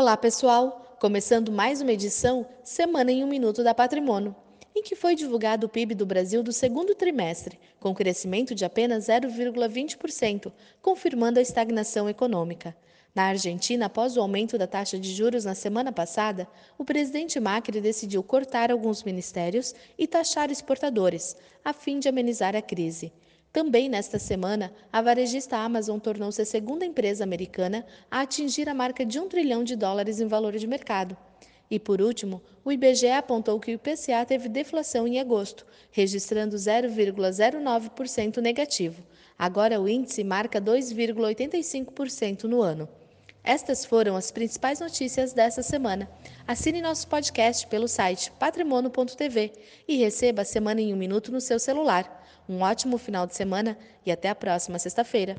Olá, pessoal! Começando mais uma edição Semana em um Minuto da Patrimônio, em que foi divulgado o PIB do Brasil do segundo trimestre, com crescimento de apenas 0,20%, confirmando a estagnação econômica. Na Argentina, após o aumento da taxa de juros na semana passada, o presidente Macri decidiu cortar alguns ministérios e taxar exportadores, a fim de amenizar a crise. Também nesta semana, a varejista Amazon tornou-se a segunda empresa americana a atingir a marca de um trilhão de dólares em valor de mercado. E por último, o IBGE apontou que o IPCA teve deflação em agosto, registrando 0,09% negativo. Agora o índice marca 2,85% no ano. Estas foram as principais notícias dessa semana. Assine nosso podcast pelo site patrimono.tv e receba a Semana em um Minuto no seu celular. Um ótimo final de semana e até a próxima sexta-feira.